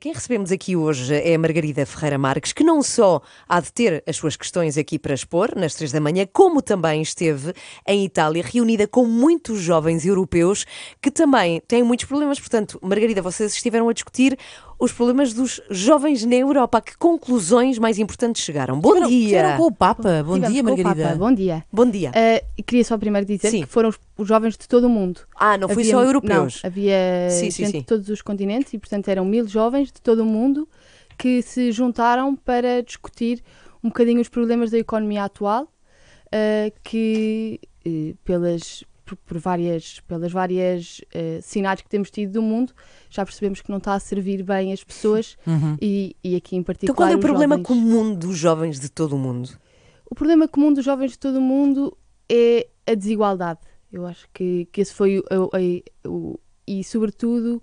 Quem recebemos aqui hoje é a Margarida Ferreira Marques, que não só há de ter as suas questões aqui para expor, nas três da manhã, como também esteve em Itália, reunida com muitos jovens europeus que também têm muitos problemas. Portanto, Margarida, vocês estiveram a discutir os problemas dos jovens na Europa. A que conclusões mais importantes chegaram? Bom Estiveram- dia! estiveram com o Papa. Bom Tivemos dia, com o Margarida. Papa. Bom dia. Bom dia. Uh, queria só primeiro dizer Sim. que foram os, os jovens de todo o mundo. Ah, não foi Havia- só europeus. Não, havia Sim, sim, gente sim. de todos os continentes e, portanto, eram mil jovens de todo o mundo que se juntaram para discutir um bocadinho os problemas da economia atual, uh, que eh, pelas por, por várias pelas várias eh, sinais que temos tido do mundo já percebemos que não está a servir bem as pessoas Uhum. e, e aqui em particular Então, qual é o problema jovens. comum dos jovens de todo o mundo? O problema comum dos jovens de todo o mundo é a desigualdade. Eu acho que, que esse foi o, o- o- e sobretudo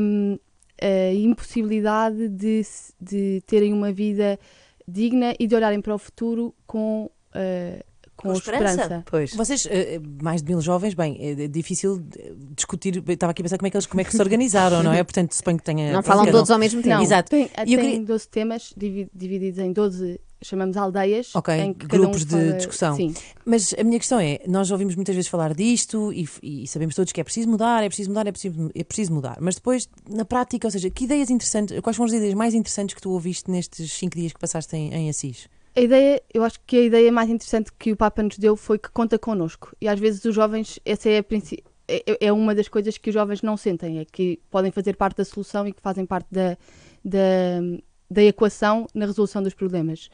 hum, a impossibilidade de, de terem uma vida digna e de olharem para o futuro com, uh, com, esperança. Pois. Vocês, eh, mais de mil jovens, bem, é difícil eh, discutir. Estava aqui a pensar como é que eles como é que se organizaram, não é? Portanto, suponho que tenha. Não falam todos ao mesmo tempo. Não, Exato. tem, E eu tem queria- 12 temas divi- divididos em 12, chamamos aldeias. Ok, em que cada um grupos de fala- discussão. Sim. Mas a minha questão é: nós ouvimos muitas vezes falar disto e, e sabemos todos que é preciso mudar, é preciso mudar, é preciso, é preciso mudar. Mas depois, na prática, ou seja, que ideias interessantes, quais foram as ideias mais interessantes que tu ouviste nestes cinco dias que passaste em, em Assis? A ideia, eu acho que a ideia mais interessante que o Papa nos deu foi que conta connosco. E às vezes os jovens, essa é, a princi- é, é uma das coisas que os jovens não sentem, é que podem fazer parte da solução e que fazem parte da, da, da equação na resolução dos problemas.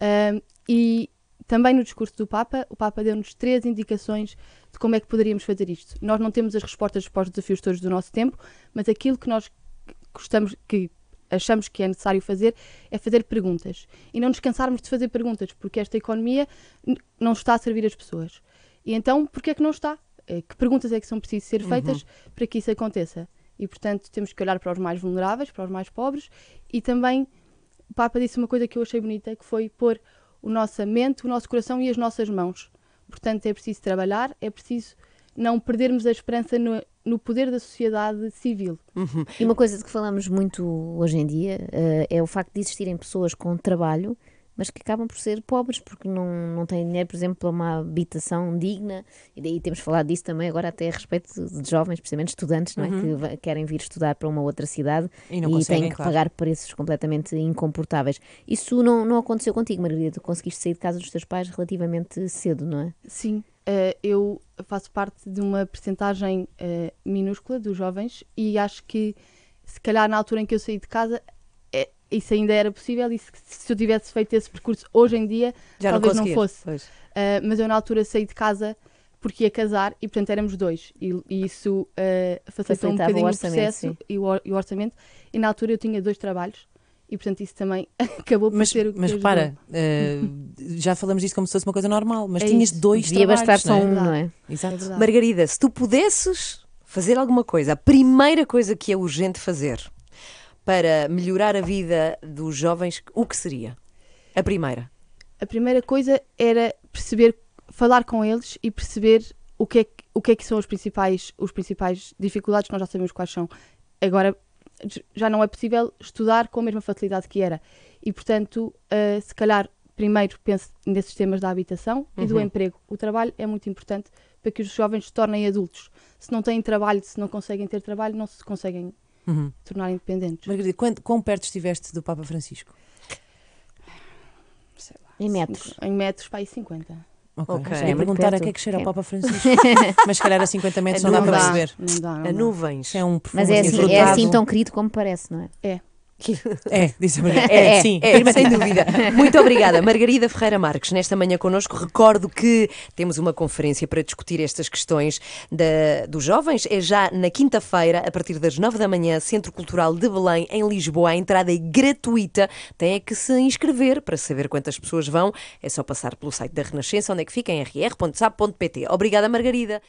Ahm, e também no discurso do Papa, o Papa deu-nos três indicações de como é que poderíamos fazer isto. Nós não temos as respostas para os desafios todos do nosso tempo, mas aquilo que nós gostamos, que achamos que é necessário fazer é fazer perguntas e não nos cansarmos de fazer perguntas, porque esta economia não está a servir as pessoas. E então, porquê é que não está? Eh, Que perguntas é que são precisas ser feitas para que isso aconteça? E, portanto, temos que olhar para os mais vulneráveis, para os mais pobres e também o Papa disse uma coisa que eu achei bonita, que foi pôr o nossa mente, o nosso coração e as nossas mãos. Portanto, é preciso trabalhar, é preciso não perdermos a esperança no, no poder da sociedade civil. E uma coisa de que falamos muito hoje em dia eh, é o facto de existirem pessoas com trabalho, mas que acabam por ser pobres porque não, não têm dinheiro, por exemplo, para uma habitação digna. E daí temos falado disso também agora até a respeito de jovens, precisamente estudantes, não é? que va- querem vir estudar para uma outra cidade E não conseguem, têm que claro. pagar preços completamente incomportáveis. Isso não, não aconteceu contigo, Margarida. Tu conseguiste sair de casa dos teus pais relativamente cedo, não é? Sim, eh, eu faço parte de uma percentagem eh, minúscula dos jovens e acho que se calhar na altura em que eu saí de casa eh, isso ainda era possível e se, se eu tivesse feito esse percurso hoje em dia Já talvez não, conseguias. fosse. Eh, mas eu na altura saí de casa porque ia casar e portanto éramos dois e, e isso facilitou um o bocadinho o, orçamento, processo sim. e o, e o orçamento e na altura eu tinha dois trabalhos e portanto isso também acabou por Mas, ser o que mas repara, eh, já falamos disto como se fosse uma coisa normal, mas É tinhas isso. dois Devia trabalhos, bastar só é? um, não é? Exato. É. Margarida, se tu pudesses fazer alguma coisa, a primeira coisa que é urgente fazer para melhorar a vida dos jovens, o que seria? A primeira. a primeira coisa era perceber, falar com eles e perceber o que é que, o que, é que são os principais, os principais dificuldades, nós já sabemos quais são. Agora já não é possível estudar com a mesma facilidade que era. E, portanto, ah, se calhar primeiro pense nesses temas da habitação e do emprego. O trabalho é muito importante para que os jovens se tornem adultos. Se não têm trabalho, se não conseguem ter trabalho, não se conseguem Uhum. tornar independentes. Margarida, quando, quão perto estiveste do Papa Francisco? Sei lá, Em metros. Em metros, para aí 50. Ok. Já É ia muito perguntar a perto. que é que cheira o É. Papa Francisco, mas se calhar a 50 metros não, Não dá para dá. perceber. Não dá, não A dá. nuvens. É um perfume Mas é assim, é assim tão querido como parece, não é? É. É, disse a Margarida. É, É, sim. É, sem dúvida. Muito obrigada, Margarida Ferreira Marques. Nesta manhã connosco, recordo que temos uma conferência para discutir estas questões da- dos jovens. É já na quinta-feira, a partir das nove da manhã, Centro Cultural de Belém, em Lisboa. A entrada é gratuita. Tem é que se inscrever para saber quantas pessoas vão. É só passar pelo site da Renascença, onde é que fica, em rr.sap.pt. Obrigada, Margarida.